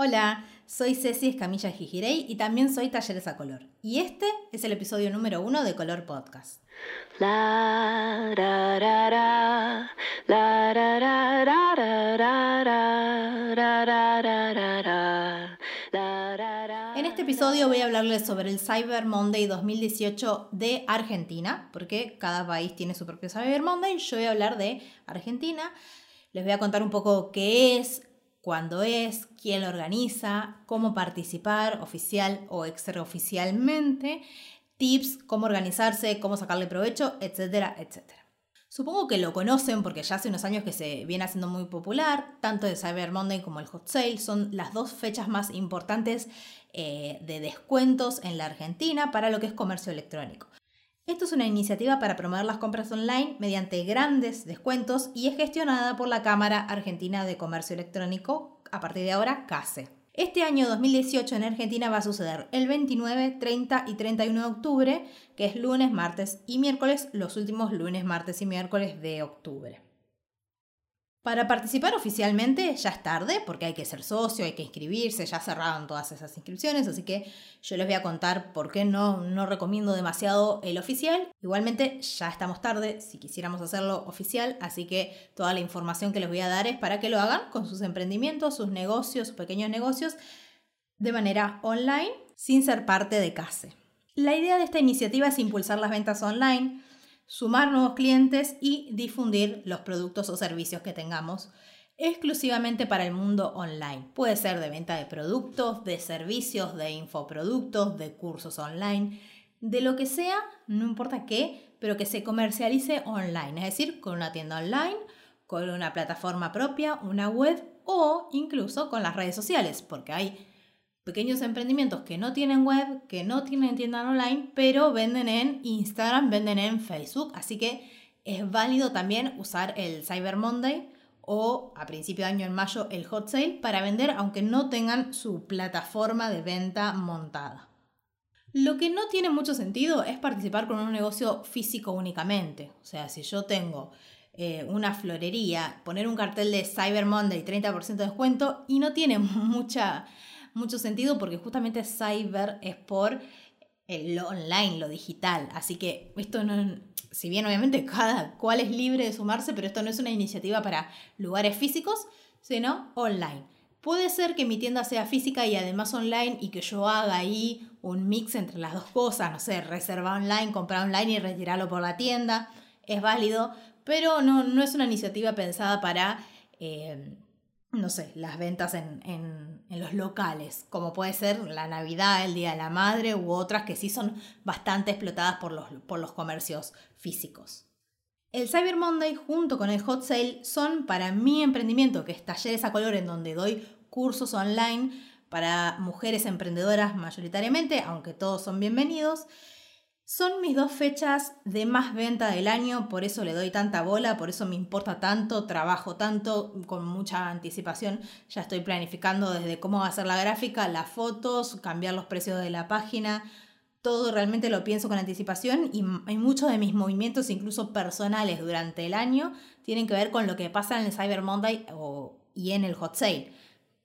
Hola, soy Ceci Escamilla Gijirey y también soy Talleres a Color. Y este es el episodio número uno de Color Podcast. En este episodio voy a hablarles sobre el Cyber Monday 2018 de Argentina, porque cada país tiene su propio Cyber Monday. Yo voy a hablar de Argentina. Les voy a contar un poco qué es, cuándo es, quién lo organiza, cómo participar oficial o extraoficialmente, tips, cómo organizarse, cómo sacarle provecho, etcétera, etcétera. Supongo que lo conocen porque ya hace unos años que se viene haciendo muy popular, tanto el Cyber Monday como el Hot Sale son las dos fechas más importantes eh, de descuentos en la Argentina para lo que es comercio electrónico. Esto es una iniciativa para promover las compras online mediante grandes descuentos y es gestionada por la Cámara Argentina de Comercio Electrónico, a partir de ahora CASE. Este año 2018 en Argentina va a suceder el 29, 30 y 31 de octubre, que es lunes, martes y miércoles, los últimos lunes, martes y miércoles de octubre. Para participar oficialmente ya es tarde porque hay que ser socio, hay que inscribirse, ya cerraron todas esas inscripciones, así que yo les voy a contar por qué no, no recomiendo demasiado el oficial. Igualmente ya estamos tarde si quisiéramos hacerlo oficial, así que toda la información que les voy a dar es para que lo hagan con sus emprendimientos, sus negocios, sus pequeños negocios, de manera online, sin ser parte de CASE. La idea de esta iniciativa es impulsar las ventas online, sumar nuevos clientes y difundir los productos o servicios que tengamos exclusivamente para el mundo online. Puede ser de venta de productos, de servicios, de infoproductos, de cursos online, de lo que sea, no importa qué, pero que se comercialice online, es decir, con una tienda online, con una plataforma propia, una web o incluso con las redes sociales, porque hay pequeños emprendimientos que no tienen web, que no tienen tienda online, pero venden en Instagram, venden en Facebook. Así que es válido también usar el Cyber Monday o a principio de año en mayo el Hot Sale para vender aunque no tengan su plataforma de venta montada. Lo que no tiene mucho sentido es participar con un negocio físico únicamente. O sea, si yo tengo eh, una florería, poner un cartel de Cyber Monday 30% de descuento y no tiene mucha mucho sentido porque justamente cyber es por lo online, lo digital. Así que esto no, si bien obviamente cada cual es libre de sumarse, pero esto no es una iniciativa para lugares físicos, sino online. Puede ser que mi tienda sea física y además online y que yo haga ahí un mix entre las dos cosas, no sé, reservar online, comprar online y retirarlo por la tienda. Es válido, pero no, no es una iniciativa pensada para eh, no sé, las ventas en, los locales, como puede ser la Navidad, el Día de la Madre u otras que sí son bastante explotadas por los, por los comercios físicos. El Cyber Monday junto con el Hot Sale son para mi emprendimiento, que es Talleres a Color, en donde doy cursos online para mujeres emprendedoras mayoritariamente, aunque todos son bienvenidos, son mis dos fechas de más venta del año, por eso le doy tanta bola, por eso me importa tanto, trabajo tanto, con mucha anticipación. Ya estoy planificando desde cómo va a ser la gráfica, las fotos, cambiar los precios de la página. Todo realmente lo pienso con anticipación y hay muchos de mis movimientos, incluso personales, durante el año, tienen que ver con lo que pasa en el Cyber Monday y en el Hot Sale.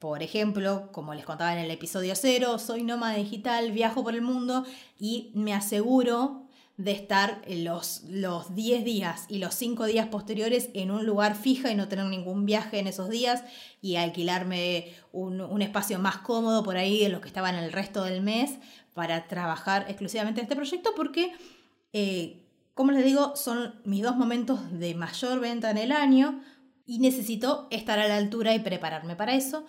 Por ejemplo, como les contaba en el episodio 0, soy nómada digital, viajo por el mundo y me aseguro de estar los, los 10 días y los 5 días posteriores en un lugar fija y no tener ningún viaje en esos días y alquilarme un, espacio más cómodo por ahí de lo que estaba en el resto del mes para trabajar exclusivamente en este proyecto porque, eh, como les digo, son mis dos momentos de mayor venta en el año y necesito estar a la altura y prepararme para eso.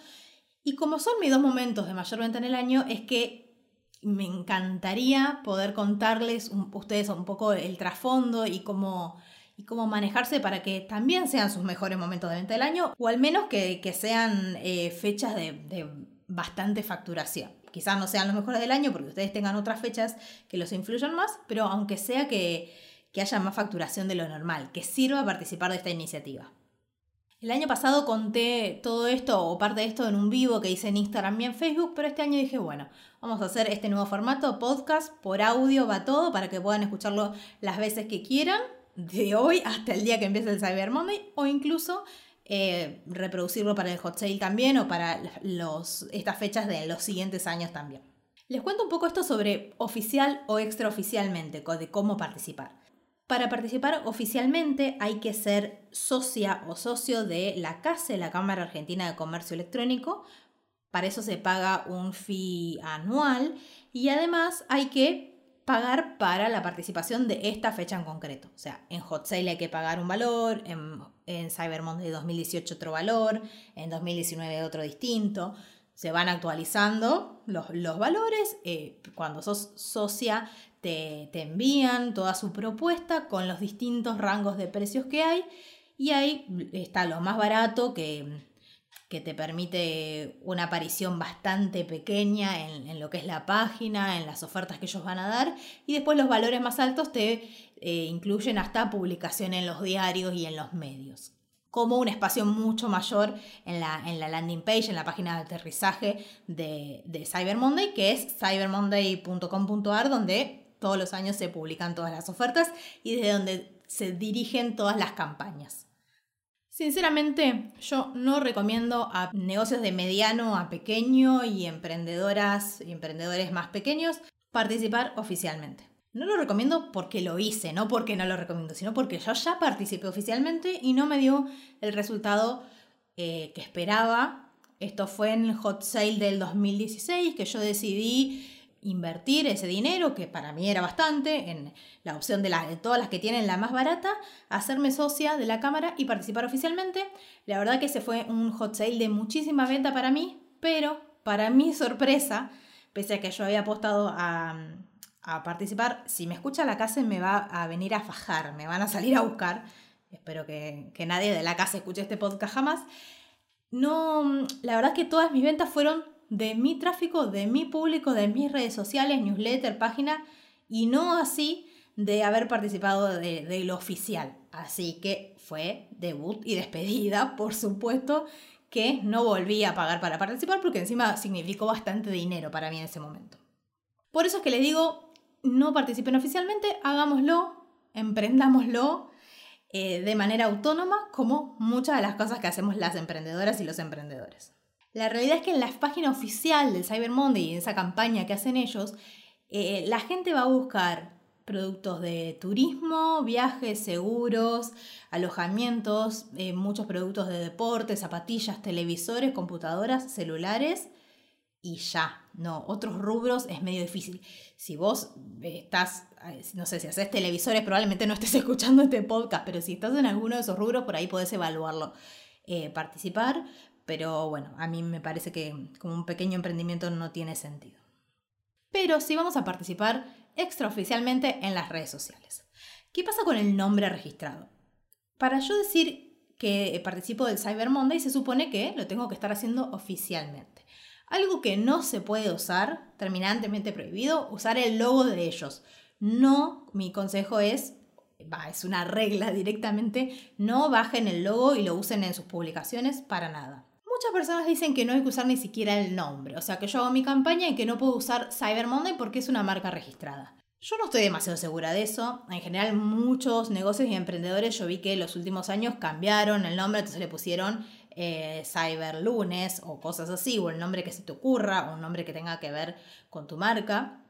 Y como son mis dos momentos de mayor venta en el año, es que me encantaría poder contarles ustedes un poco el trasfondo y cómo, y cómo manejarse para que también sean sus mejores momentos de venta del año, o al menos que, sean eh, fechas de, bastante facturación. Quizás no sean los mejores del año porque ustedes tengan otras fechas que los influyan más, pero aunque sea que, que haya más facturación de lo normal, que sirva participar de esta iniciativa. El año pasado conté todo esto o parte de esto en un vivo que hice en Instagram y en Facebook, pero este año dije, bueno, vamos a hacer este nuevo formato, podcast, por audio va todo, para que puedan escucharlo las veces que quieran, de hoy hasta el día que empiece el Cyber Monday, o incluso eh, reproducirlo para el hot sale también o para los, estas fechas de los siguientes años también. Les cuento un poco esto sobre oficial o extraoficialmente, de cómo participar. Para participar oficialmente hay que ser socia o socio de la CASE, la Cámara Argentina de Comercio Electrónico. Para eso se paga un fee anual y además hay que pagar para la participación de esta fecha en concreto. O sea, en Hot Sale hay que pagar un valor, en, en Cyber Monday 2018 otro valor, en 2019 otro distinto. Se van actualizando los, valores. Eh, cuando sos socia te, envían toda su propuesta con los distintos rangos de precios que hay. Y ahí está lo más barato que que te permite una aparición bastante pequeña en, lo que es la página, en las ofertas que ellos van a dar, y después los valores más altos te eh, incluyen hasta publicación en los diarios y en los medios como un espacio mucho mayor en la, en la landing page, en la página de aterrizaje de, de Cyber Monday, que es cybermonday.com.ar, donde todos los años se publican todas las ofertas y desde donde se dirigen todas las campañas. Sinceramente, yo no recomiendo a negocios de mediano a pequeño y emprendedoras y emprendedores más pequeños participar oficialmente. No lo recomiendo porque lo hice, no porque no lo recomiendo, sino porque yo ya participé oficialmente y no me dio el resultado eh, que esperaba. Esto fue en el hot sale del 2016 que yo decidí invertir ese dinero, que para mí era bastante, en la opción de, todas las que tienen la más barata, hacerme socia de la cámara y participar oficialmente. La verdad que ese fue un hot sale de muchísima venta para mí, pero para mi sorpresa, pese a que yo había apostado a, participar, si me escucha la casa me va a venir a fajar, me van a salir a buscar. Espero que, que nadie de la casa escuche este podcast jamás. No, la verdad que todas mis ventas fueron de mi tráfico, de mi público, de mis redes sociales, newsletter, página, y no así de haber participado de, lo oficial. Así que fue debut y despedida, por supuesto, que no volví a pagar para participar porque encima significó bastante dinero para mí en ese momento. Por eso es que les digo, no participen oficialmente, hagámoslo, emprendámoslo eh, de manera autónoma, como muchas de las cosas que hacemos las emprendedoras y los emprendedores. La realidad es que en la página oficial del Cyber Monday y en esa campaña que hacen ellos, eh, la gente va a buscar productos de turismo, viajes, seguros, alojamientos, eh, muchos productos de deporte, zapatillas, televisores, computadoras, celulares y ya. No, otros rubros es medio difícil. Si vos estás, no sé, si haces televisores, probablemente no estés escuchando este podcast, pero si estás en alguno de esos rubros, por ahí podés evaluarlo. Eh, participar, pero bueno, a mí me parece que como un pequeño emprendimiento no tiene sentido. Pero sí vamos a participar extraoficialmente en las redes sociales. ¿Qué pasa con el nombre registrado? Para yo decir que participo del Cyber Monday se supone que lo tengo que estar haciendo oficialmente. Algo que no se puede usar, terminantemente prohibido, usar el logo de ellos. No, mi consejo es es una regla directamente, no bajen el logo y lo usen en sus publicaciones para nada. Muchas personas dicen que no hay que usar ni siquiera el nombre, o sea que yo hago mi campaña y que no puedo usar Cyber Monday porque es una marca registrada. Yo no estoy demasiado segura de eso. En general, muchos negocios y emprendedores yo vi que en los últimos años cambiaron el nombre, entonces le pusieron eh, Cyber Lunes o cosas así, o el nombre que se te ocurra, o un nombre que tenga que ver con tu marca,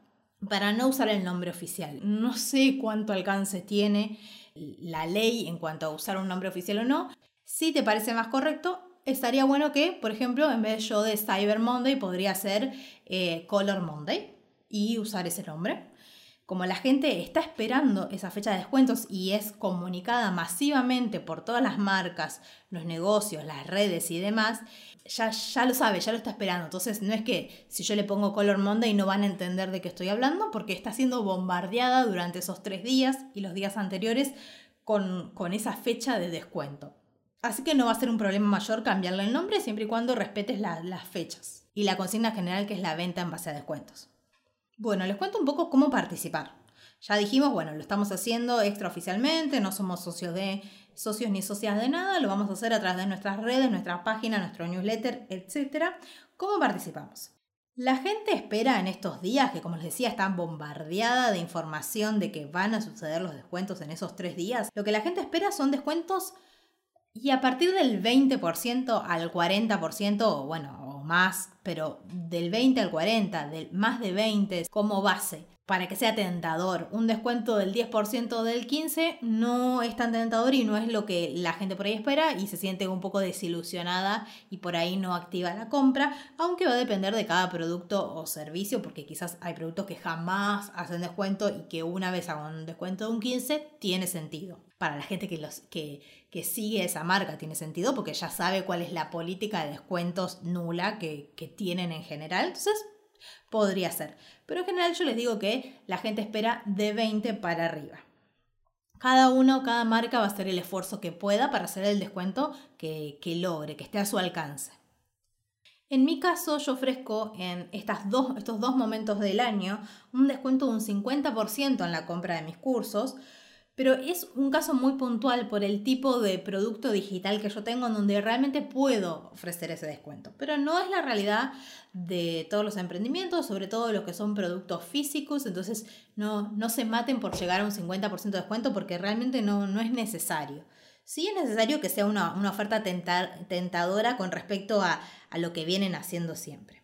para no usar el nombre oficial. No sé cuánto alcance tiene la ley en cuanto a usar un nombre oficial o no. Si te parece más correcto, estaría bueno que, por ejemplo, en vez yo de Cyber Monday, podría ser eh, Color Monday y usar ese nombre. Como la gente está esperando esa fecha de descuentos y es comunicada masivamente por todas las marcas, los negocios, las redes y demás, ya, ya lo sabe, ya lo está esperando. Entonces no es que si yo le pongo Color Monday no van a entender de qué estoy hablando porque está siendo bombardeada durante esos tres días y los días anteriores con, con esa fecha de descuento. Así que no va a ser un problema mayor cambiarle el nombre siempre y cuando respetes las fechas y la consigna general que es la venta en base a descuentos. Bueno, les cuento un poco cómo participar. Ya dijimos, bueno, lo estamos haciendo extraoficialmente, no somos socios de socios ni socias de nada, lo vamos a hacer a través de nuestras redes, nuestra página, nuestro newsletter, etc. ¿Cómo participamos? La gente espera en estos días, que como les decía, están bombardeada de información de que van a suceder los descuentos en esos tres días. Lo que la gente espera son descuentos Y a partir del 20% al 40%, o bueno, o más, pero del 20 al 40, del más de 20 como base, para que sea tentador. Un descuento del 10% del 15 no es tan tentador y no es lo que la gente por ahí espera y se siente un poco desilusionada y por ahí no activa la compra, aunque va a depender de cada producto o servicio, porque quizás hay productos que jamás hacen descuento y que una vez hagan un descuento de un 15 tiene sentido. Para la gente que, los, que, que sigue esa marca tiene sentido porque ya sabe cuál es la política de descuentos nula que, que tienen en general. Entonces Podría ser. Pero en general yo les digo que la gente espera de 20 para arriba. Cada uno, cada marca va a hacer el esfuerzo que pueda para hacer el descuento que, logre, que esté a su alcance. En mi caso, yo ofrezco en estas dos, estos dos momentos del año un descuento de un 50% en la compra de mis cursos, pero es un caso muy puntual por el tipo de producto digital que yo tengo en donde realmente puedo ofrecer ese descuento. Pero no es la realidad de todos los emprendimientos, sobre todo los que son productos físicos, entonces no, no se maten por llegar a un 50% de descuento porque realmente no, no es necesario. Sí es necesario que sea una, oferta tentadora con respecto a, a lo que vienen haciendo siempre.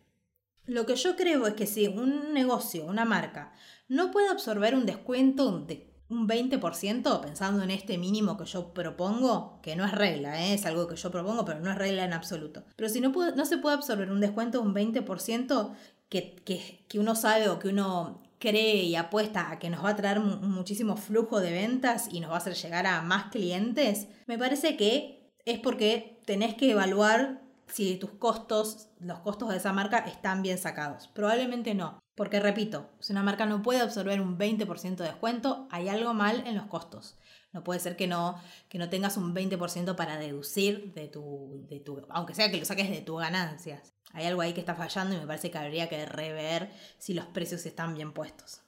Lo que yo creo es que si un negocio, una marca, no puede absorber un descuento de un 20%, pensando en este mínimo que yo propongo, que no es regla, ¿eh? es algo que yo propongo, pero no es regla en absoluto. Pero si no, no se puede absorber un descuento de un 20% que, que, que uno sabe o que uno cree y apuesta a que nos va a traer muchísimo flujo de ventas y nos va a hacer llegar a más clientes, me parece que es porque tenés que evaluar si tus costos, los costos de esa marca están bien sacados. Probablemente no. Porque repito, si una marca no puede absorber un 20% de descuento, hay algo mal en los costos. No puede ser que no, que no tengas un 20% para deducir de tu, de tu, aunque sea que lo saques de tus ganancias. Hay algo ahí que está fallando y me parece que habría que rever si los precios están bien puestos.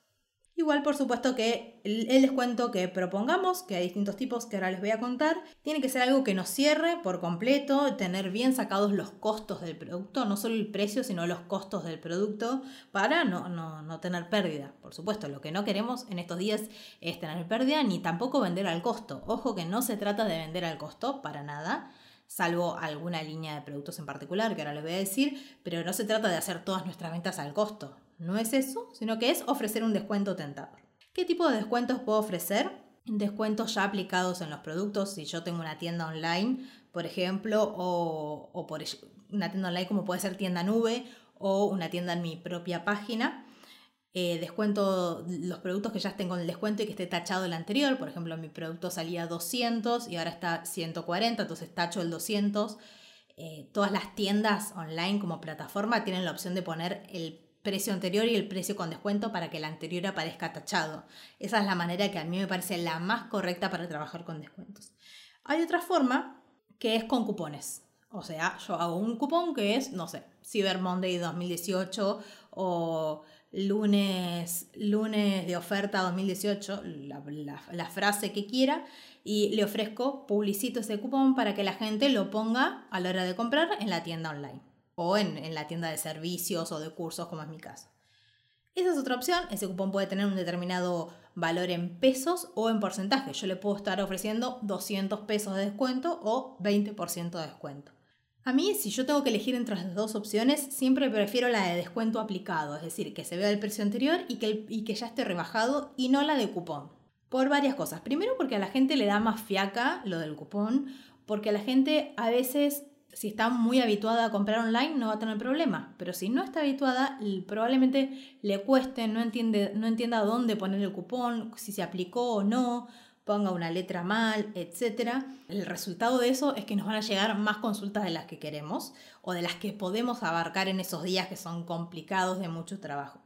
Igual, por supuesto que el, descuento que propongamos, que hay distintos tipos que ahora les voy a contar, tiene que ser algo que nos cierre por completo, tener bien sacados los costos del producto, no solo el precio, sino los costos del producto, para no, no, no tener pérdida. Por supuesto, lo que no queremos en estos días es tener pérdida ni tampoco vender al costo. Ojo que no se trata de vender al costo para nada salvo alguna línea de productos en particular que ahora les voy a decir, pero no se trata de hacer todas nuestras ventas al costo. No es eso, sino que es ofrecer un descuento tentador. ¿Qué tipo de descuentos puedo ofrecer? Descuentos ya aplicados en los productos. Si yo tengo una tienda online, por ejemplo, o, por una tienda online como puede ser tienda nube o una tienda en mi propia página. Eh, descuento los productos que ya estén con el descuento y que esté tachado el anterior. Por ejemplo, mi producto salía 200 y ahora está 140, entonces tacho el 200. Eh, todas las tiendas online como plataforma tienen la opción de poner el precio anterior y el precio con descuento para que el anterior aparezca tachado. Esa es la manera que a mí me parece la más correcta para trabajar con descuentos. Hay otra forma que es con cupones. O sea, yo hago un cupón que es, no sé, Cyber Monday 2018 o lunes, lunes de oferta 2018, la, la frase que quiera, y le ofrezco, publicito ese cupón para que la gente lo ponga a la hora de comprar en la tienda online o en, la tienda de servicios o de cursos, como es mi caso. Esa es otra opción. Ese cupón puede tener un determinado valor en pesos o en porcentaje. Yo le puedo estar ofreciendo 200 pesos de descuento o 20% de descuento. A mí, si yo tengo que elegir entre las dos opciones, siempre prefiero la de descuento aplicado, es decir, que se vea el precio anterior y que, y que ya esté rebajado y no la de cupón. Por varias cosas. Primero porque a la gente le da más fiaca lo del cupón, porque a la gente a veces si está muy habituada a comprar online no va a tener problema, pero si no está habituada probablemente le cueste, no, entiende, no entienda dónde poner el cupón, si se aplicó o no, ponga una letra mal, etc. El resultado de eso es que nos van a llegar más consultas de las que queremos o de las que podemos abarcar en esos días que son complicados de mucho trabajo.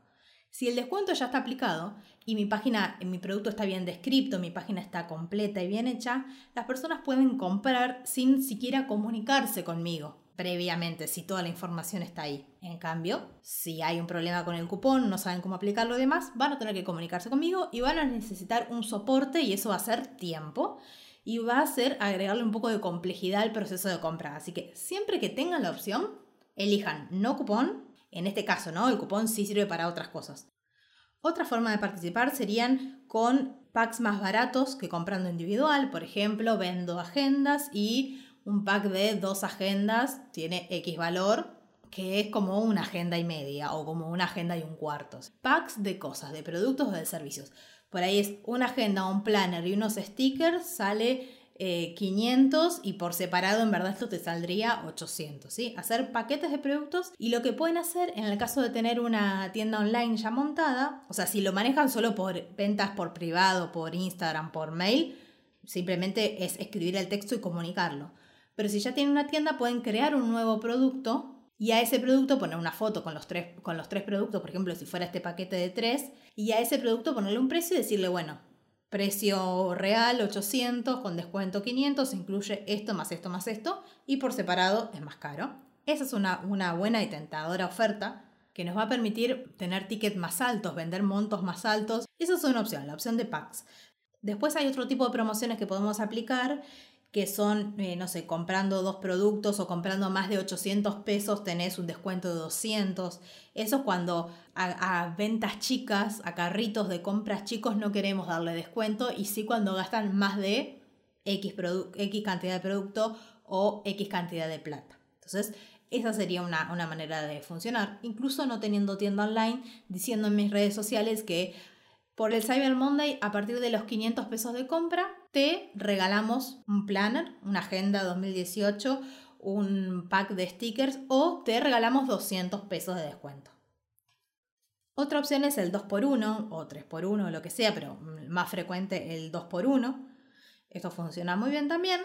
Si el descuento ya está aplicado y mi página, mi producto está bien descrito, mi página está completa y bien hecha, las personas pueden comprar sin siquiera comunicarse conmigo previamente si toda la información está ahí. En cambio, si hay un problema con el cupón, no saben cómo aplicarlo y demás, van a tener que comunicarse conmigo y van a necesitar un soporte y eso va a ser tiempo y va a ser agregarle un poco de complejidad al proceso de compra. Así que siempre que tengan la opción, elijan no cupón en este caso, ¿no? El cupón sí sirve para otras cosas. Otra forma de participar serían con packs más baratos que comprando individual. Por ejemplo, vendo agendas y un pack de dos agendas tiene X valor, que es como una agenda y media o como una agenda y un cuarto. Packs de cosas, de productos o de servicios. Por ahí es una agenda, un planner y unos stickers, sale 500 eh, y por separado en verdad esto te saldría 800, ¿sí? Hacer paquetes de productos y lo que pueden hacer en el caso de tener una tienda online ya montada, o sea, si lo manejan solo por ventas por privado, por Instagram, por mail, simplemente es escribir el texto y comunicarlo. Pero si ya tienen una tienda pueden crear un nuevo producto y a ese producto poner una foto con los, tres, con los tres productos, por ejemplo, si fuera este paquete de tres, y a ese producto ponerle un precio y decirle, bueno, Precio real 800, con descuento 500, incluye esto más esto más esto y por separado es más caro. Esa es una, una buena y tentadora oferta que nos va a permitir tener tickets más altos, vender montos más altos. Esa es una opción, la opción de packs. Después hay otro tipo de promociones que podemos aplicar que son, eh, no sé, comprando dos productos o comprando más de 800 pesos tenés un descuento de 200. Eso es cuando a, ventas chicas, a carritos de compras chicos no queremos darle descuento y sí cuando gastan más de X, X cantidad de producto o X cantidad de plata. Entonces, esa sería una, una manera de funcionar. Incluso no teniendo tienda online, diciendo en mis redes sociales que por el Cyber Monday, a partir de los 500 pesos de compra, te regalamos un planner, una agenda 2018, un pack de stickers o te regalamos 200 pesos de descuento. Otra opción es el 2x1 o 3x1 o lo que sea, pero más frecuente el 2x1. Esto funciona muy bien también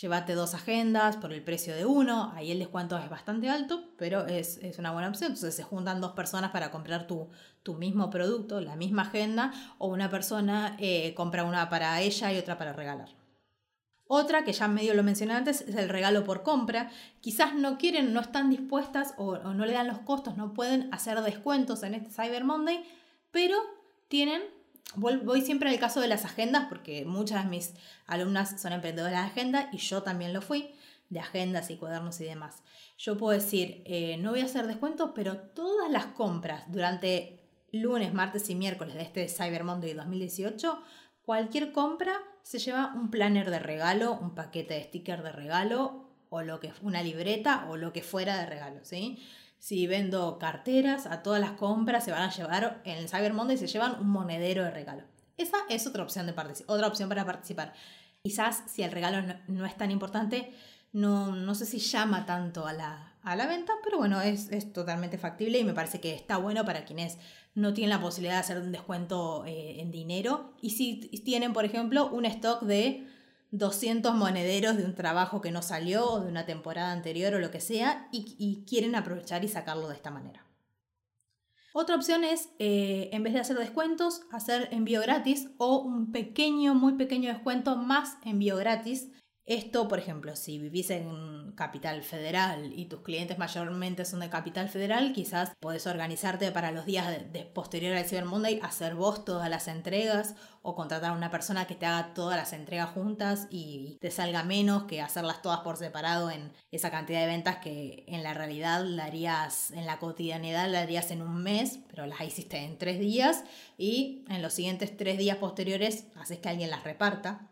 llévate dos agendas por el precio de uno, ahí el descuento es bastante alto, pero es, una buena opción. Entonces se juntan dos personas para comprar tu, tu mismo producto, la misma agenda, o una persona eh, compra una para ella y otra para regalar. Otra, que ya medio lo mencioné antes, es el regalo por compra. Quizás no quieren, no están dispuestas o no le dan los costos, no pueden hacer descuentos en este Cyber Monday, pero tienen voy siempre al caso de las agendas porque muchas de mis alumnas son emprendedoras de agenda y yo también lo fui, de agendas y cuadernos y demás. Yo puedo decir, eh, no voy a hacer descuentos, pero todas las compras durante lunes, martes y miércoles de este Cyber Monday 2018, cualquier compra se lleva un planner de regalo, un paquete de sticker de regalo o lo que una libreta o lo que fuera de regalo, ¿sí? Si vendo carteras, a todas las compras se van a llevar, en el Cyber Monday se llevan un monedero de regalo. Esa es otra opción, de otra opción para participar. Quizás si el regalo no, es tan importante, no, no, sé si llama tanto a la, a la venta, pero bueno, es, es, totalmente factible y me parece que está bueno para quienes no tienen la posibilidad de hacer un descuento eh, en dinero. Y si tienen, por ejemplo, un stock de 200 monederos de un trabajo que no salió o de una temporada anterior o lo que sea y, quieren aprovechar y sacarlo de esta manera. Otra opción es, eh, en vez de hacer descuentos, hacer envío gratis o un pequeño, muy pequeño descuento más envío gratis esto, por ejemplo, si vivís en Capital Federal y tus clientes mayormente son de Capital Federal, quizás podés organizarte para los días de, posterior al Cyber Monday, hacer vos todas las entregas o contratar a una persona que te haga todas las entregas juntas y te salga menos que hacerlas todas por separado en esa cantidad de ventas que en la realidad la harías en la cotidianidad, la harías en un mes, pero las hiciste en tres días y en los siguientes tres días posteriores haces que alguien las reparta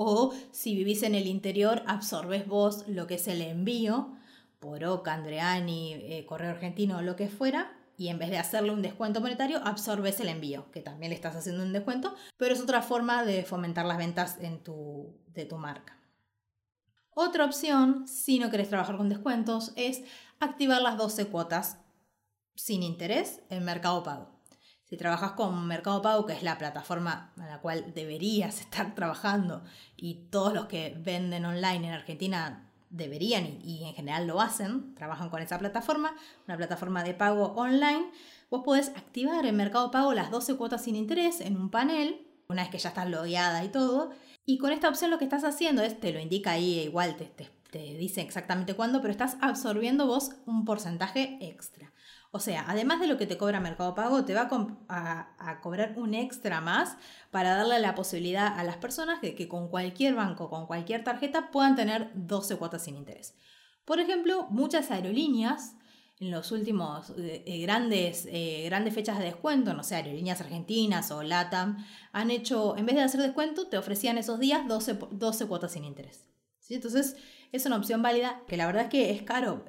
o si vivís en el interior, absorbes vos lo que es el envío por Oca, Andreani, eh, Correo Argentino o lo que fuera, y en vez de hacerle un descuento monetario, absorbes el envío, que también le estás haciendo un descuento, pero es otra forma de fomentar las ventas en tu, de tu marca. Otra opción, si no querés trabajar con descuentos, es activar las 12 cuotas sin interés en Mercado Pago. Si trabajas con Mercado Pago, que es la plataforma a la cual deberías estar trabajando y todos los que venden online en Argentina deberían y, en general lo hacen, trabajan con esa plataforma, una plataforma de pago online, vos podés activar en Mercado Pago las 12 cuotas sin interés en un panel, una vez que ya estás logueada y todo, y con esta opción lo que estás haciendo es, te lo indica ahí, igual te, te dice exactamente cuándo, pero estás absorbiendo vos un porcentaje extra. O sea, además de lo que te cobra Mercado Pago, te va a, cobrar un extra más para darle la posibilidad a las personas de que con cualquier banco, con cualquier tarjeta, puedan tener 12 cuotas sin interés. Por ejemplo, muchas aerolíneas en los últimos eh, eh, grandes, eh, grandes fechas de descuento, no sé, aerolíneas argentinas o LATAM, han hecho, en vez de hacer descuento, te ofrecían esos días 12, 12 cuotas sin interés. Entonces es una opción válida que la verdad es que es caro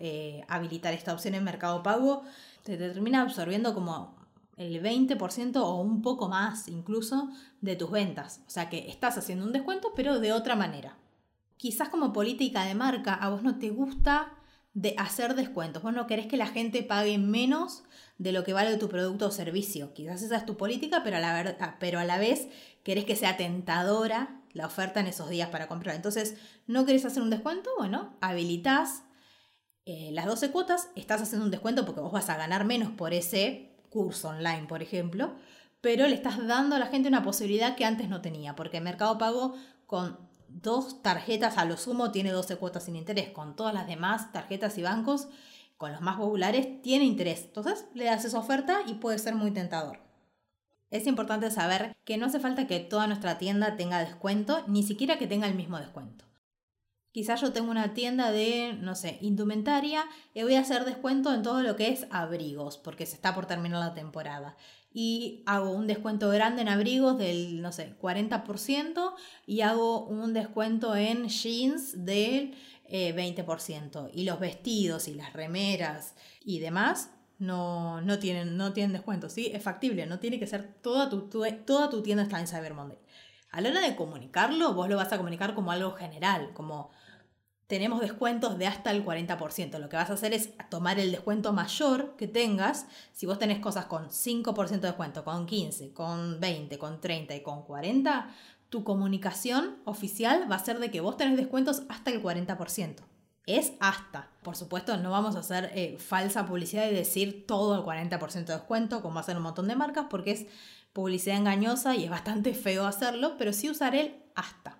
habilitar esta opción en Mercado Pago. Te, te termina absorbiendo como el 20% o un poco más incluso de tus ventas. O sea que estás haciendo un descuento pero de otra manera. Quizás como política de marca a vos no te gusta de hacer descuentos. Vos no querés que la gente pague menos de lo que vale tu producto o servicio. Quizás esa es tu política, pero a la, verdad, pero a la vez querés que sea tentadora la oferta en esos días para comprar. Entonces, ¿no querés hacer un descuento? Bueno, habilitas eh, las 12 cuotas, estás haciendo un descuento porque vos vas a ganar menos por ese curso online, por ejemplo, pero le estás dando a la gente una posibilidad que antes no tenía, porque Mercado Pago con dos tarjetas a lo sumo tiene 12 cuotas sin interés, con todas las demás tarjetas y bancos, con los más populares, tiene interés. Entonces le das esa oferta y puede ser muy tentador. Es importante saber que no hace falta que toda nuestra tienda tenga descuento, ni siquiera que tenga el mismo descuento. Quizás yo tengo una tienda de, no sé, indumentaria y voy a hacer descuento en todo lo que es abrigos, porque se está por terminar la temporada. Y hago un descuento grande en abrigos del, no sé, 40% y hago un descuento en jeans del 20%. Eh, y los vestidos y las remeras y demás no, no, tienen, no tienen descuento. ¿sí? Es factible, no tiene que ser toda tu, toda tu tienda está en Cyber Monday. A la hora de comunicarlo, vos lo vas a comunicar como algo general, como tenemos descuentos de hasta el 40%. Lo que vas a hacer es tomar el descuento mayor que tengas. Si vos tenés cosas con 5% de descuento, con 15, con 20, con 30 y con 40, tu comunicación oficial va a ser de que vos tenés descuentos hasta el 40% es hasta. Por supuesto, no vamos a hacer eh, falsa publicidad y decir todo el 40% de descuento, como hacen un montón de marcas, porque es publicidad engañosa y es bastante feo hacerlo, pero sí usar el hasta.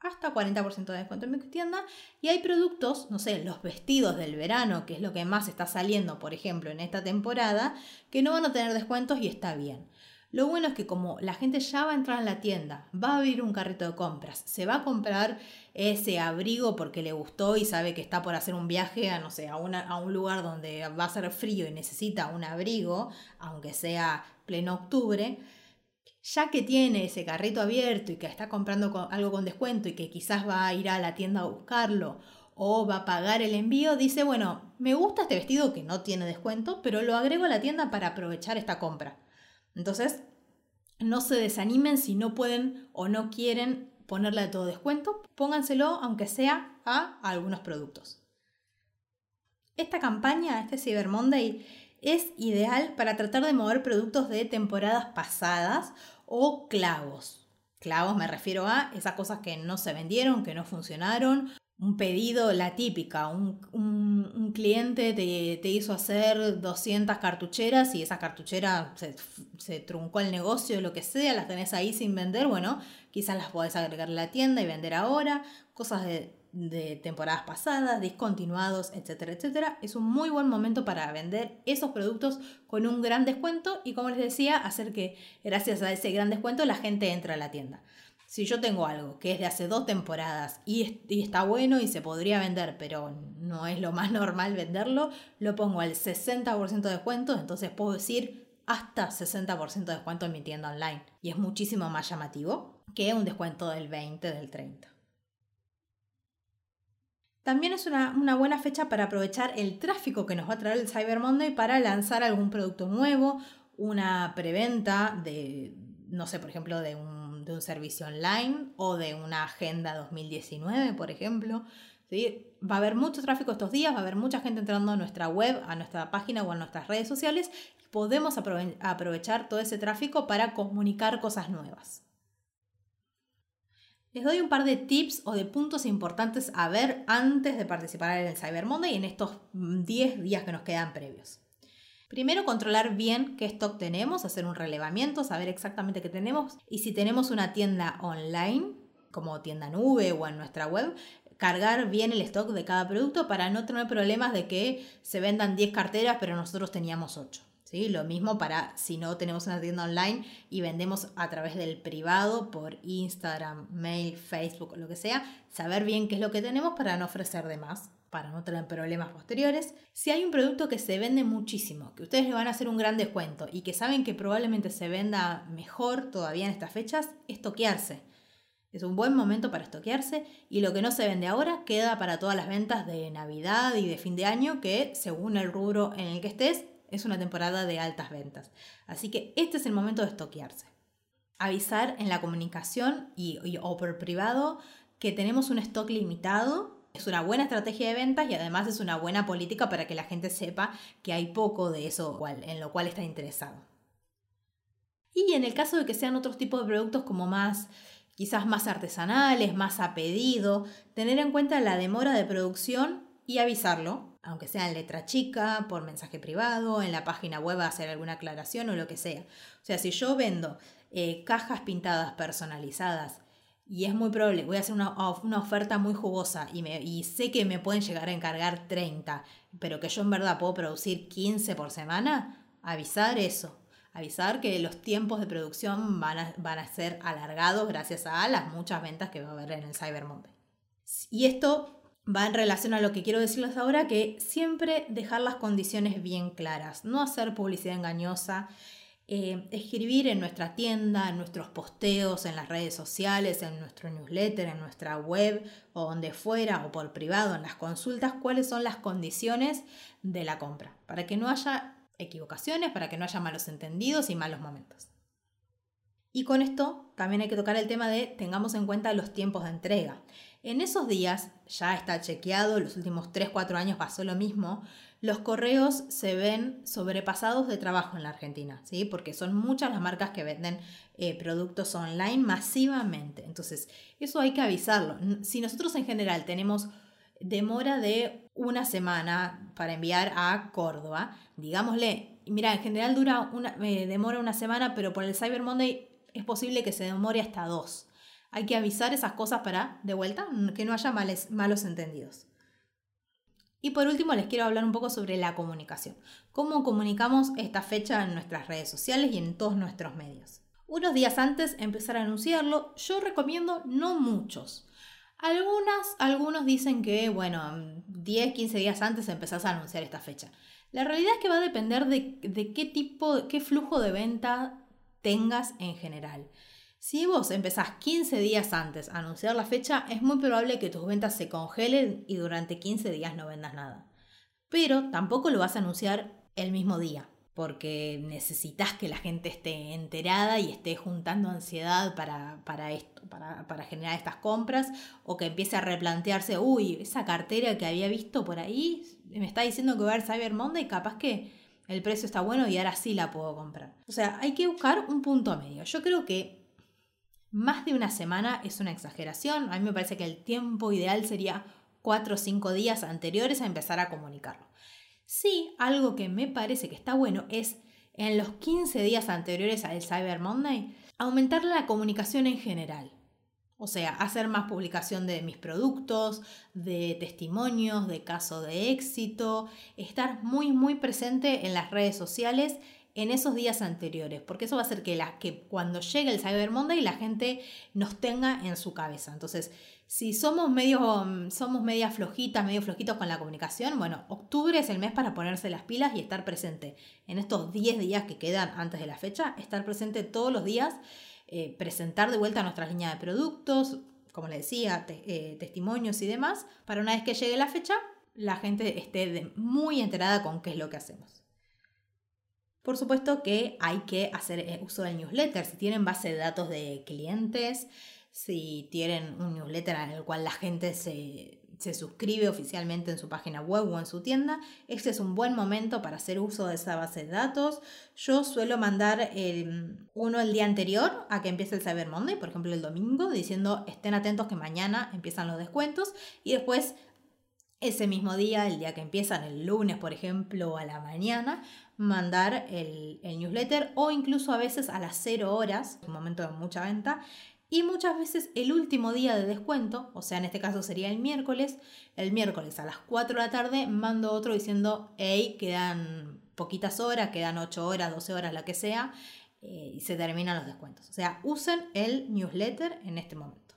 Hasta 40% de descuento en mi tienda. Y hay productos, no sé, los vestidos del verano, que es lo que más está saliendo, por ejemplo, en esta temporada, que no van a tener descuentos y está bien. Lo bueno es que como la gente ya va a entrar en la tienda, va a abrir un carrito de compras, se va a comprar ese abrigo porque le gustó y sabe que está por hacer un viaje a, no sé, a, a un lugar donde va a ser frío y necesita un abrigo, aunque sea pleno octubre, ya que tiene ese carrito abierto y que está comprando algo con descuento y que quizás va a ir a la tienda a buscarlo o va a pagar el envío, dice, bueno, me gusta este vestido que no tiene descuento, pero lo agrego a la tienda para aprovechar esta compra. Entonces, no se desanimen si no pueden o no quieren ponerle todo descuento, pónganselo aunque sea a algunos productos. Esta campaña, este Cyber Monday, es ideal para tratar de mover productos de temporadas pasadas o clavos. Clavos me refiero a esas cosas que no se vendieron, que no funcionaron un pedido, la típica, un, cliente te, hizo hacer 200 cartucheras y esa cartuchera se, truncó el negocio, lo que sea, las tenés ahí sin vender, bueno, quizás las podés agregar a la tienda y vender ahora, cosas de, de temporadas pasadas, discontinuados, etcétera, etcétera. Es un muy buen momento para vender esos productos con un gran descuento y como les decía, hacer que gracias a ese gran descuento la gente entre a la tienda. Si yo tengo algo que es de hace dos temporadas y, está bueno y se podría vender, pero no es lo más normal venderlo, lo pongo al 60% de descuento, entonces puedo decir hasta 60% de descuento en mi tienda online. Y es muchísimo más llamativo que un descuento del 20, del 30. También es una, una, buena fecha para aprovechar el tráfico que nos va a traer el Cyber Monday para lanzar algún producto nuevo, una preventa de, no sé, por ejemplo, de un de un servicio online o de una agenda 2019, por ejemplo. ¿sí? Va a haber mucho tráfico estos días, va a haber mucha gente entrando a nuestra web, a nuestra página o a nuestras redes sociales. podemos aprovechar todo ese tráfico para comunicar cosas nuevas. Les doy un par de tips o de puntos importantes a ver antes de participar en el Cyber Monday y en estos 10 días que nos quedan previos. Primero, controlar bien qué stock tenemos, hacer un relevamiento, saber exactamente qué tenemos y si tenemos una tienda online, como tienda nube o en nuestra web, cargar bien el stock de cada producto para no tener problemas de que se vendan 10 carteras pero nosotros teníamos 8. ¿Sí? Lo mismo para si no tenemos una tienda online y vendemos a través del privado por Instagram, mail, Facebook, lo que sea, saber bien qué es lo que tenemos para no ofrecer de más para no tener problemas posteriores. Si hay un producto que se vende muchísimo, que ustedes le van a hacer un gran descuento y que saben que probablemente se venda mejor todavía en estas fechas, es toquearse. Es un buen momento para estoquearse y lo que no se vende ahora queda para todas las ventas de Navidad y de fin de año que, según el rubro en el que estés, es una temporada de altas ventas. Así que este es el momento de estoquearse. Avisar en la comunicación y, o por privado que tenemos un stock limitado es una buena estrategia de ventas y además es una buena política para que la gente sepa que hay poco de eso en lo cual está interesado. Y en el caso de que sean otros tipos de productos como más quizás más artesanales, más a pedido, tener en cuenta la demora de producción y avisarlo, aunque sea en letra chica, por mensaje privado, en la página web hacer alguna aclaración o lo que sea. O sea, si yo vendo eh, cajas pintadas personalizadas y es muy probable, voy a hacer una, oferta muy jugosa y, me, y sé que me pueden llegar a encargar 30, pero que yo en verdad puedo producir 15 por semana, avisar eso avisar que los tiempos de producción van a, van a ser alargados gracias a las muchas ventas que va a haber en el Cyber Monday. Y esto va en relación a lo que quiero decirles ahora, que siempre dejar las condiciones bien claras, no hacer publicidad engañosa, eh, escribir en nuestra tienda, en nuestros posteos, en las redes sociales, en nuestro newsletter, en nuestra web o donde fuera o por privado, en las consultas, cuáles son las condiciones de la compra, para que no haya equivocaciones, para que no haya malos entendidos y malos momentos. Y con esto también hay que tocar el tema de tengamos en cuenta los tiempos de entrega. En esos días, ya está chequeado, los últimos 3-4 años pasó lo mismo, los correos se ven sobrepasados de trabajo en la Argentina, ¿sí? porque son muchas las marcas que venden eh, productos online masivamente. Entonces, eso hay que avisarlo. Si nosotros en general tenemos demora de una semana para enviar a Córdoba, digámosle, mira, en general dura una, eh, demora una semana, pero por el Cyber Monday es posible que se demore hasta dos. Hay que avisar esas cosas para, de vuelta, que no haya malos entendidos. Y por último les quiero hablar un poco sobre la comunicación. ¿Cómo comunicamos esta fecha en nuestras redes sociales y en todos nuestros medios? Unos días antes empezar a anunciarlo, yo recomiendo no muchos. Algunas, algunos dicen que, bueno, 10, 15 días antes empezás a anunciar esta fecha. La realidad es que va a depender de, de qué tipo, qué flujo de venta tengas en general. Si vos empezás 15 días antes a anunciar la fecha, es muy probable que tus ventas se congelen y durante 15 días no vendas nada. Pero tampoco lo vas a anunciar el mismo día porque necesitas que la gente esté enterada y esté juntando ansiedad para, esto, para, generar estas compras, o que empiece a replantearse, uy, esa cartera que había visto por ahí me está diciendo que va a haber Cyber Monday, capaz que el precio está bueno y ahora sí la puedo comprar. O sea, hay que buscar un punto medio. Yo creo que más de una semana es una exageración. A mí me parece que el tiempo ideal sería cuatro o cinco días anteriores a empezar a comunicarlo. Sí, algo que me parece que está bueno es en los 15 días anteriores al Cyber Monday, aumentar la comunicación en general. O sea, hacer más publicación de mis productos, de testimonios, de caso de éxito, estar muy, muy presente en las redes sociales en esos días anteriores, porque eso va a hacer que, la, que cuando llegue el Cyber Monday la gente nos tenga en su cabeza. Entonces, si somos medio, mm, somos media flojitas, medio flojitos con la comunicación, bueno, octubre es el mes para ponerse las pilas y estar presente. En estos 10 días que quedan antes de la fecha, estar presente todos los días, eh, presentar de vuelta nuestra línea de productos, como le decía, eh, testimonios y demás, para una vez que llegue la fecha, la gente esté muy enterada con qué es lo que hacemos. Por supuesto que hay que hacer eh, uso del newsletter. Si tienen base de datos de clientes, si tienen un newsletter en el cual la gente se, suscribe oficialmente en su página web o en su tienda, este es un buen momento para hacer uso de esa base de datos. Yo suelo mandar uno el día anterior a que empiece el Cyber Monday, por ejemplo el domingo, diciendo estén atentos que mañana empiezan los descuentos y después ese mismo día, el día que empiezan, el lunes, por ejemplo, a la mañana, mandar el, newsletter o incluso a veces a las 0 horas, un momento de mucha venta, y muchas veces el último día de descuento, o sea, en este caso sería el miércoles, el miércoles a las 4 de la tarde mando otro diciendo, hey, quedan poquitas horas, quedan 8 horas, 12 horas, la que sea, eh, y se terminan los descuentos. O sea, usen el newsletter en este momento.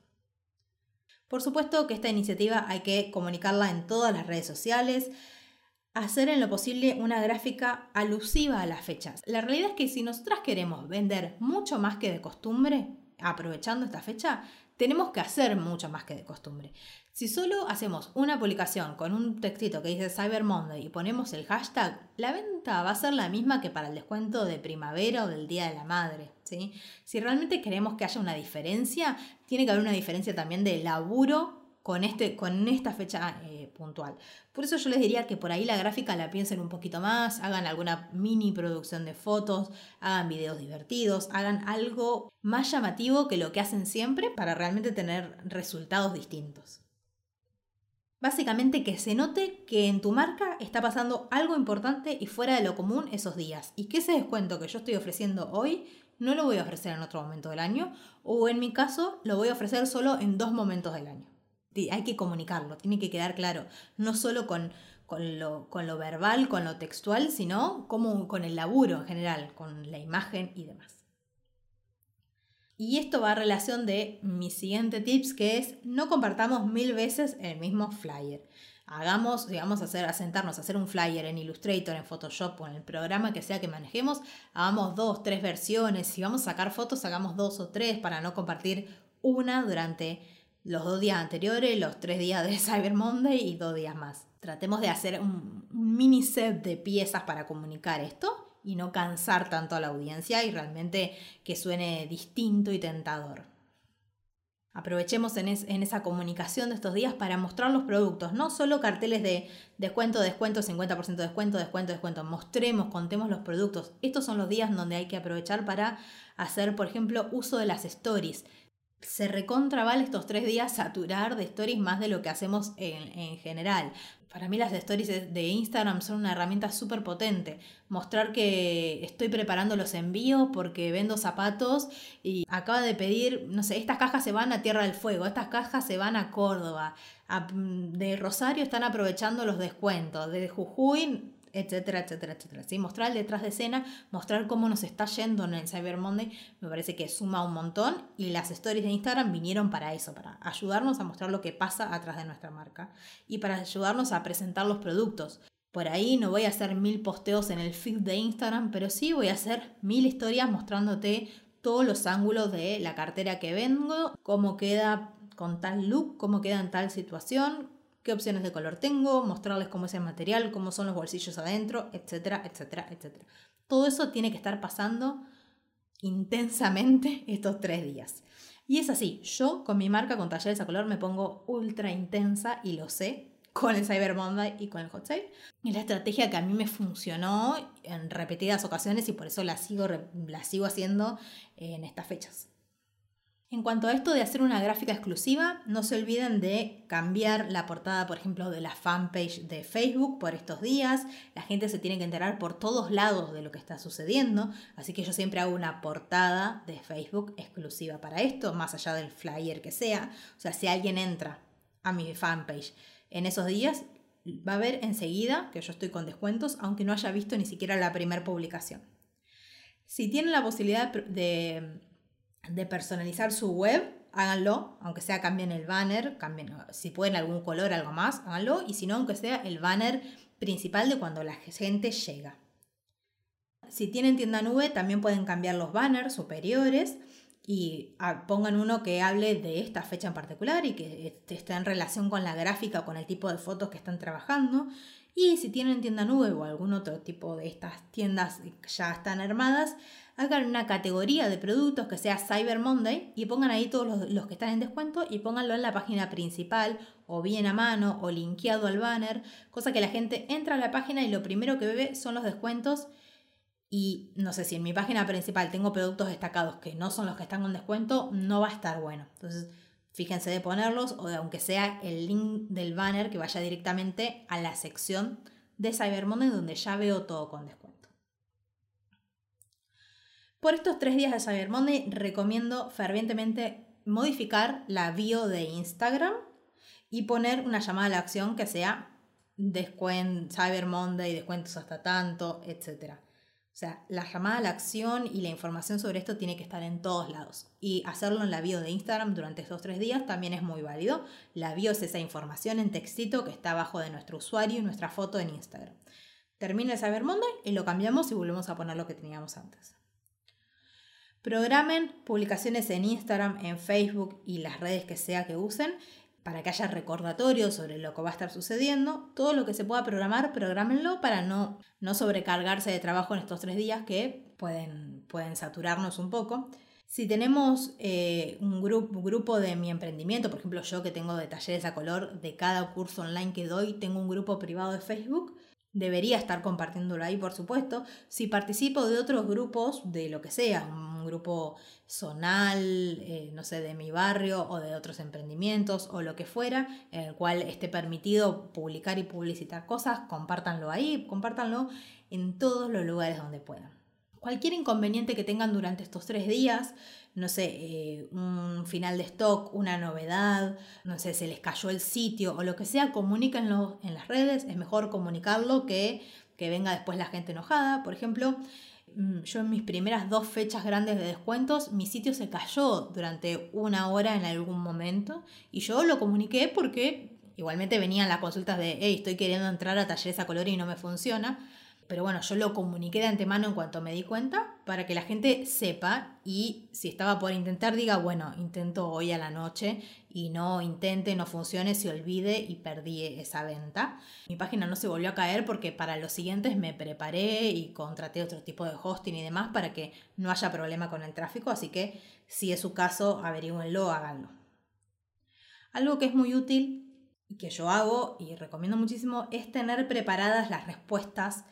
Por supuesto que esta iniciativa hay que comunicarla en todas las redes sociales, hacer en lo posible una gráfica alusiva a las fechas. La realidad es que si nosotras queremos vender mucho más que de costumbre, aprovechando esta fecha, tenemos que hacer mucho más que de costumbre. Si solo hacemos una publicación con un textito que dice Cyber Monday y ponemos el hashtag, la venta va a ser la misma que para el descuento de primavera o del Día de la Madre. ¿sí? Si realmente queremos que haya una diferencia, tiene que haber una diferencia también de laburo con, este, con esta fecha eh, puntual. Por eso yo les diría que por ahí la gráfica la piensen un poquito más, hagan alguna mini producción de fotos, hagan videos divertidos, hagan algo más llamativo que lo que hacen siempre para realmente tener resultados distintos. Básicamente que se note que en tu marca está pasando algo importante y fuera de lo común esos días y que ese descuento que yo estoy ofreciendo hoy no lo voy a ofrecer en otro momento del año o en mi caso lo voy a ofrecer solo en dos momentos del año hay que comunicarlo, tiene que quedar claro, no solo con, con, lo, con lo, verbal, con lo textual, sino como con el laburo en general, con la imagen y demás. Y esto va a relación de mi siguiente tips, que es no compartamos mil veces el mismo flyer. Hagamos, digamos, hacer, asentarnos a hacer un flyer en Illustrator, en Photoshop o en el programa que sea que manejemos, hagamos dos, tres versiones. Si vamos a sacar fotos, hagamos dos o tres para no compartir una durante los dos días anteriores, los tres días de Cyber Monday y dos días más. Tratemos de hacer un, mini set de piezas para comunicar esto y no cansar tanto a la audiencia y realmente que suene distinto y tentador. Aprovechemos en, en, esa comunicación de estos días para mostrar los productos, no solo carteles de descuento, descuento, 50% de descuento, descuento, descuento. Mostremos, contemos los productos. Estos son los días donde hay que aprovechar para hacer, por ejemplo, uso de las stories se recontra vale estos tres días saturar de stories más de lo que hacemos en, general. Para mí las stories de Instagram son una herramienta súper potente. Mostrar que estoy preparando los envíos porque vendo zapatos y acaba de pedir, no sé, estas cajas se van a Tierra del Fuego, estas cajas se van a Córdoba, de Rosario están aprovechando los descuentos, de Jujuy etcétera, etcétera, etcétera. ¿sí? Mostrar el detrás de escena, mostrar cómo nos está yendo en el Cyber Monday, me parece que suma un montón y las stories de Instagram vinieron para eso, para ayudarnos a mostrar lo que pasa atrás de nuestra marca y para ayudarnos a presentar los productos. Por ahí no voy a hacer mil posteos en el feed de Instagram, pero sí voy a hacer mil historias mostrándote todos los ángulos de la cartera que vengo, cómo queda con tal look, cómo queda en tal situación, qué opciones de color tengo, mostrarles cómo es el material, cómo son los bolsillos adentro, etcétera, etcétera, etcétera. Todo eso tiene que estar pasando intensamente estos tres días. Y es así, yo con mi marca, con talleres a color, me pongo ultra intensa y lo sé con el Cyber Monday y con el Hot Sale. Es la estrategia que a mí me funcionó en repetidas ocasiones y por eso la sigo, la sigo haciendo en estas fechas. En cuanto a esto de hacer una gráfica exclusiva, no se olviden de cambiar la portada, por ejemplo, de la fanpage de Facebook por estos días. La gente se tiene que enterar por todos lados de lo que está sucediendo, así que yo siempre hago una portada de Facebook exclusiva para esto, más allá del flyer que sea. O sea, si alguien entra a mi fanpage en esos días, va a ver enseguida que yo estoy con descuentos, aunque no haya visto ni siquiera la primera publicación. Si tienen la posibilidad de de personalizar su web, háganlo, aunque sea cambien el banner, cambien, si pueden algún color, algo más, háganlo, y si no, aunque sea el banner principal de cuando la gente llega. Si tienen tienda nube, también pueden cambiar los banners superiores y ah, pongan uno que hable de esta fecha en particular y que esté en relación con la gráfica o con el tipo de fotos que están trabajando. Y si tienen tienda nube o algún otro tipo de estas tiendas que ya están armadas, hagan una categoría de productos que sea Cyber Monday y pongan ahí todos los, que están en descuento y pónganlo en la página principal o bien a mano o linkeado al banner, cosa que la gente entra a la página y lo primero que ve son los descuentos y no sé si en mi página principal tengo productos destacados que no son los que están con descuento, no va a estar bueno. Entonces, fíjense de ponerlos o de, aunque sea el link del banner que vaya directamente a la sección de Cyber Monday donde ya veo todo con descuento. Por estos tres días de Cyber Monday recomiendo fervientemente modificar la bio de Instagram y poner una llamada a la acción que sea Cyber Monday, descuentos hasta tanto, etc. O sea, la llamada a la acción y la información sobre esto tiene que estar en todos lados. Y hacerlo en la bio de Instagram durante estos tres días también es muy válido. La bio es esa información en textito que está abajo de nuestro usuario y nuestra foto en Instagram. Termina el Cyber Monday y lo cambiamos y volvemos a poner lo que teníamos antes. Programen publicaciones en Instagram, en Facebook y las redes que sea que usen para que haya recordatorios sobre lo que va a estar sucediendo. Todo lo que se pueda programar, programenlo para no, no sobrecargarse de trabajo en estos tres días que pueden, pueden saturarnos un poco. Si tenemos eh, un, grupo, grupo de mi emprendimiento, por ejemplo yo que tengo de talleres a color de cada curso online que doy, tengo un grupo privado de Facebook, debería estar compartiéndolo ahí, por supuesto. Si participo de otros grupos, de lo que sea, un grupo zonal, eh, no sé, de mi barrio o de otros emprendimientos o lo que fuera, en el cual esté permitido publicar y publicitar cosas, compártanlo ahí, compártanlo en todos los lugares donde puedan. Cualquier inconveniente que tengan durante estos tres días, no sé, eh, un final de stock, una novedad, no sé, se les cayó el sitio o lo que sea, comuníquenlo en las redes. Es mejor comunicarlo que que venga después la gente enojada. Por ejemplo, mm, yo en mis primeras dos fechas grandes de descuentos, mi sitio se cayó durante una hora en algún momento y yo lo comuniqué porque igualmente venían las consultas de, hey, estoy queriendo entrar a talleres a color y no me funciona. Pero bueno, yo lo comuniqué de antemano en cuanto me di cuenta para que la gente sepa y si estaba por intentar diga, bueno, intento hoy a la noche y no intente, no funcione, se olvide y perdí esa venta. Mi página no se volvió a caer porque para los siguientes me preparé y contraté otro tipo de hosting y demás para que no haya problema con el tráfico, así que si es su caso, averigüenlo, háganlo. Algo que es muy útil y que yo hago y recomiendo muchísimo es tener preparadas las respuestas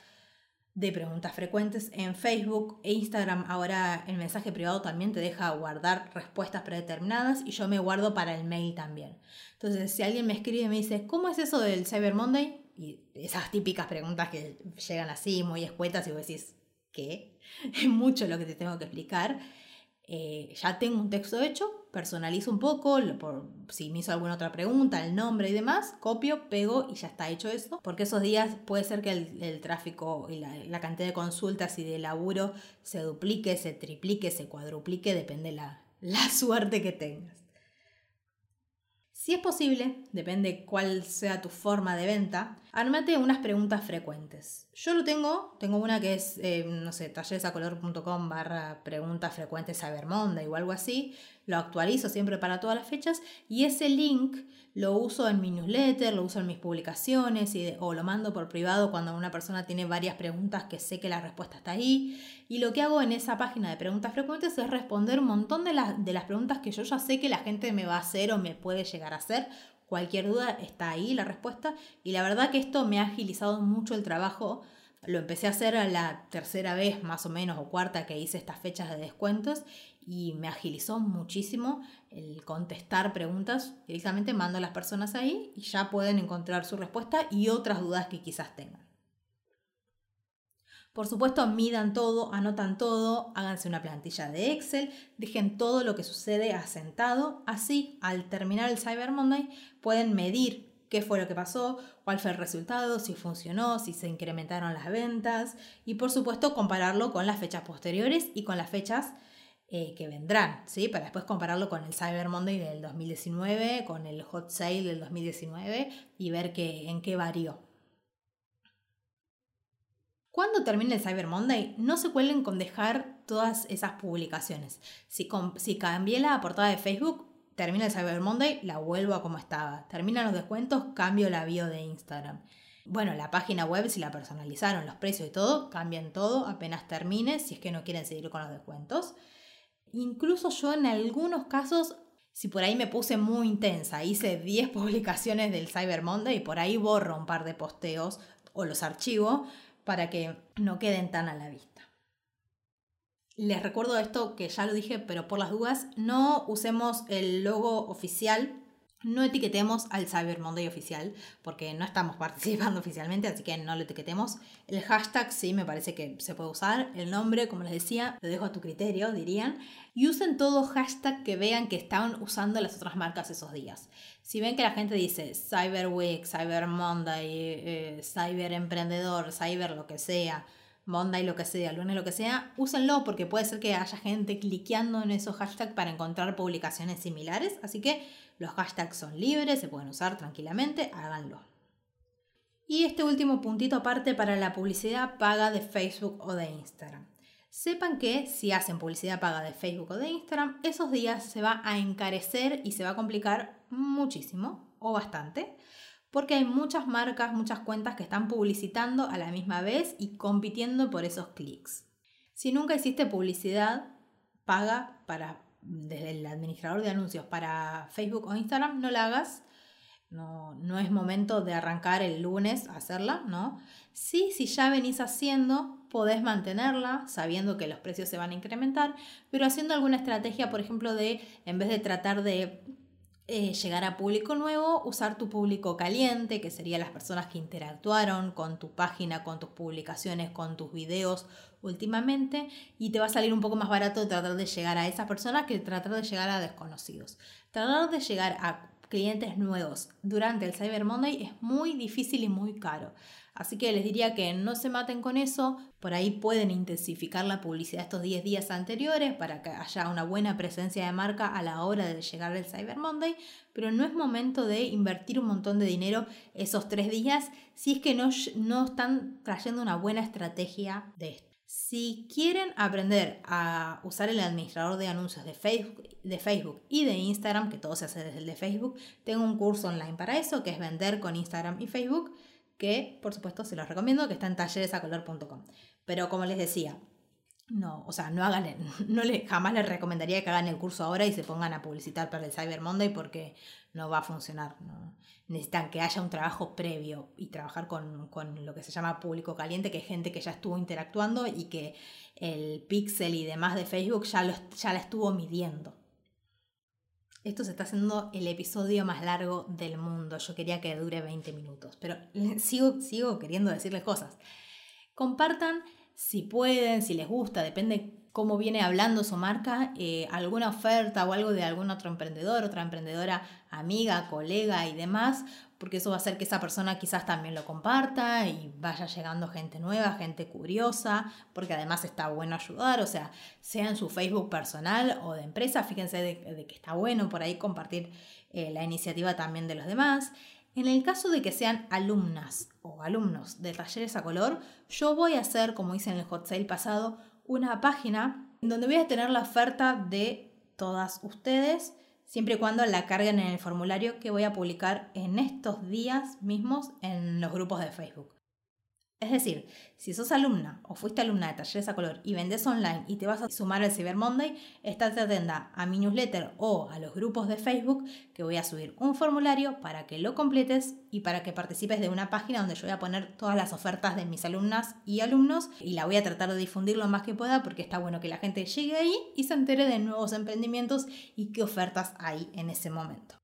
de preguntas frecuentes en Facebook e Instagram. Ahora el mensaje privado también te deja guardar respuestas predeterminadas y yo me guardo para el mail también. Entonces, si alguien me escribe y me dice, ¿cómo es eso del Cyber Monday? Y esas típicas preguntas que llegan así, muy escuetas, y vos decís, ¿qué? Es mucho lo que te tengo que explicar. Eh, ya tengo un texto hecho, personalizo un poco, por, si me hizo alguna otra pregunta, el nombre y demás, copio, pego y ya está hecho eso, porque esos días puede ser que el, tráfico y la, cantidad de consultas y de laburo se duplique, se triplique, se cuadruplique, depende la, la suerte que tengas. Si es posible, depende cuál sea tu forma de venta, armate unas preguntas frecuentes. Yo lo tengo, tengo una que es, eh, no sé, talleresacolor.com barra preguntas frecuentes Cybermonday o algo así. Lo actualizo siempre para todas las fechas y ese link lo uso en mi newsletter, lo uso en mis publicaciones y o lo mando por privado cuando una persona tiene varias preguntas que sé que la respuesta está ahí. Y lo que hago en esa página de preguntas frecuentes es responder un montón de, las, de las preguntas que yo ya sé que la gente me va a hacer o me puede llegar a hacer Cualquier duda está ahí la respuesta y la verdad que esto me ha agilizado mucho el trabajo. Lo empecé a hacer a la tercera vez más o menos o cuarta que hice estas fechas de descuentos y me agilizó muchísimo el contestar preguntas. Directamente mando a las personas ahí y ya pueden encontrar su respuesta y otras dudas que quizás tengan. Por supuesto, midan todo, anotan todo, háganse una plantilla de Excel, dejen todo lo que sucede asentado. Así, al terminar el Cyber Monday, pueden medir qué fue lo que pasó, cuál fue el resultado, si funcionó, si se incrementaron las ventas y por supuesto compararlo con las fechas posteriores y con las fechas eh, que vendrán, ¿sí? Para después compararlo con el Cyber Monday del 2019, con el Hot Sale del 2019 y ver en qué varió. Cuando termine el Cyber Monday, no se cuelen con dejar todas esas publicaciones. Si, si cambié la portada de Facebook, termina el Cyber Monday, la vuelvo a como estaba. Terminan los descuentos, cambio la bio de Instagram. Bueno, la página web, si la personalizaron, los precios y todo, cambian todo apenas termine, si es que no quieren seguir con los descuentos. Incluso yo en algunos casos, si por ahí me puse muy intensa, hice 10 publicaciones del Cyber Monday y por ahí borro un par de posteos o los archivo, para que no queden tan a la vista. Les recuerdo esto que ya lo dije, pero por las dudas, no usemos el logo oficial, no etiquetemos al Cyber Monday oficial, porque no estamos participando oficialmente, así que no lo etiquetemos. El hashtag sí me parece que se puede usar, el nombre, como les decía, lo dejo a tu criterio, dirían, y usen todo hashtag que vean que estaban usando las otras marcas esos días. Si ven que la gente dice Cyber Week, Cyber Monday, eh, Cyber Emprendedor, Cyber lo que sea, Monday lo que sea, lunes lo que sea, úsenlo porque puede ser que haya gente cliqueando en esos hashtags para encontrar publicaciones similares. Así que los hashtags son libres, se pueden usar tranquilamente, háganlo. Y este último puntito aparte para la publicidad paga de Facebook o de Instagram. sepan que si hacen publicidad paga de Facebook o de Instagram, esos días se va a encarecer y se va a complicar muchísimo o bastante, porque hay muchas marcas, muchas cuentas que están publicitando a la misma vez y compitiendo por esos clics. Si nunca hiciste publicidad paga para desde el administrador de anuncios para Facebook o Instagram, no la hagas. No, no es momento de arrancar el lunes a hacerla, ¿no? Sí, si ya venís haciendo, podés mantenerla sabiendo que los precios se van a incrementar, pero haciendo alguna estrategia, por ejemplo, de en vez de tratar de eh, llegar a público nuevo, usar tu público caliente, que serían las personas que interactuaron con tu página, con tus publicaciones, con tus videos últimamente, y te va a salir un poco más barato tratar de llegar a esas personas que tratar de llegar a desconocidos. Tratar de llegar a clientes nuevos durante el Cyber Monday es muy difícil y muy caro. Así que les diría que no se maten con eso, por ahí pueden intensificar la publicidad estos 10 días anteriores para que haya una buena presencia de marca a la hora de llegar al Cyber Monday, pero no es momento de invertir un montón de dinero esos 3 días si es que no, no están trayendo una buena estrategia de esto. Si quieren aprender a usar el administrador de anuncios de Facebook, y de Instagram, que todo se hace desde el de Facebook, tengo un curso online para eso, que es vender con Instagram y Facebook que por supuesto se los recomiendo, que está en talleresacolor.com. Pero como les decía, no, o sea, no hagan, no le, jamás les recomendaría que hagan el curso ahora y se pongan a publicitar para el Cyber Monday porque no va a funcionar. Necesitan que haya un trabajo previo y trabajar con, con, lo que se llama público caliente, que es gente que ya estuvo interactuando y que el pixel y demás de Facebook ya, lo, ya la estuvo midiendo. Esto se está haciendo el episodio más largo del mundo. Yo quería que dure 20 minutos, pero sigo, sigo queriendo decirles cosas. Compartan si pueden, si les gusta, depende cómo viene hablando su marca, eh, alguna oferta o algo de algún otro emprendedor, otra emprendedora amiga, colega y demás, porque eso va a hacer que esa persona quizás también lo comparta y vaya llegando gente nueva, gente curiosa, porque además está bueno ayudar, o sea, sea en su Facebook personal o de empresa, fíjense de, que está bueno por ahí compartir eh, la iniciativa también de los demás. En el caso de que sean alumnas o alumnos de talleres a color, yo voy a hacer, como hice en el hot sale pasado, una página donde voy a tener la oferta de todas ustedes, siempre y cuando la carguen en el formulario que voy a publicar en estos días mismos en los grupos de Facebook. Es decir, si sos alumna o fuiste alumna de talleres a color y vendes online y te vas a sumar al Cyber Monday, estate atenta a mi newsletter o a los grupos de Facebook que voy a subir un formulario para que lo completes y para que participes de una página donde yo voy a poner todas las ofertas de mis alumnas y alumnos y la voy a tratar de difundir lo más que pueda porque está bueno que la gente llegue ahí y se entere de nuevos emprendimientos y qué ofertas hay en ese momento.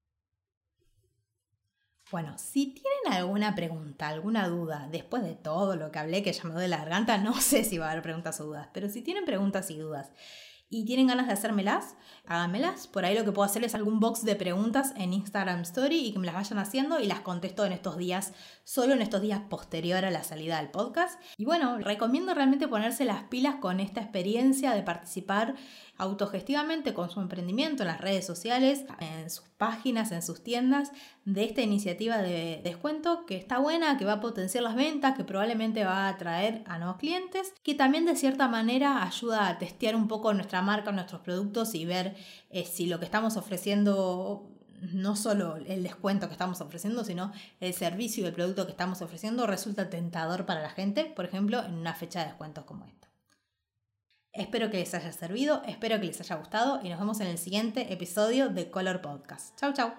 Bueno, si tienen alguna pregunta, alguna duda, después de todo lo que hablé, que ya me doy la garganta, no sé si va a haber preguntas o dudas, pero si tienen preguntas y dudas y tienen ganas de hacérmelas, háganmelas. Por ahí lo que puedo hacer es algún box de preguntas en Instagram Story y que me las vayan haciendo y las contesto en estos días, solo en estos días posterior a la salida del podcast. Y bueno, recomiendo realmente ponerse las pilas con esta experiencia de participar autogestivamente con su emprendimiento en las redes sociales, en sus páginas, en sus tiendas, de esta iniciativa de descuento que está buena, que va a potenciar las ventas, que probablemente va a atraer a nuevos clientes, que también de cierta manera ayuda a testear un poco nuestra marca, nuestros productos y ver eh, si lo que estamos ofreciendo no solo el descuento que estamos ofreciendo, sino el servicio y el producto que estamos ofreciendo resulta tentador para la gente, por ejemplo, en una fecha de descuentos como esta. Espero que les haya servido, espero que les haya gustado y nos vemos en el siguiente episodio de Color Podcast. Chau, chau.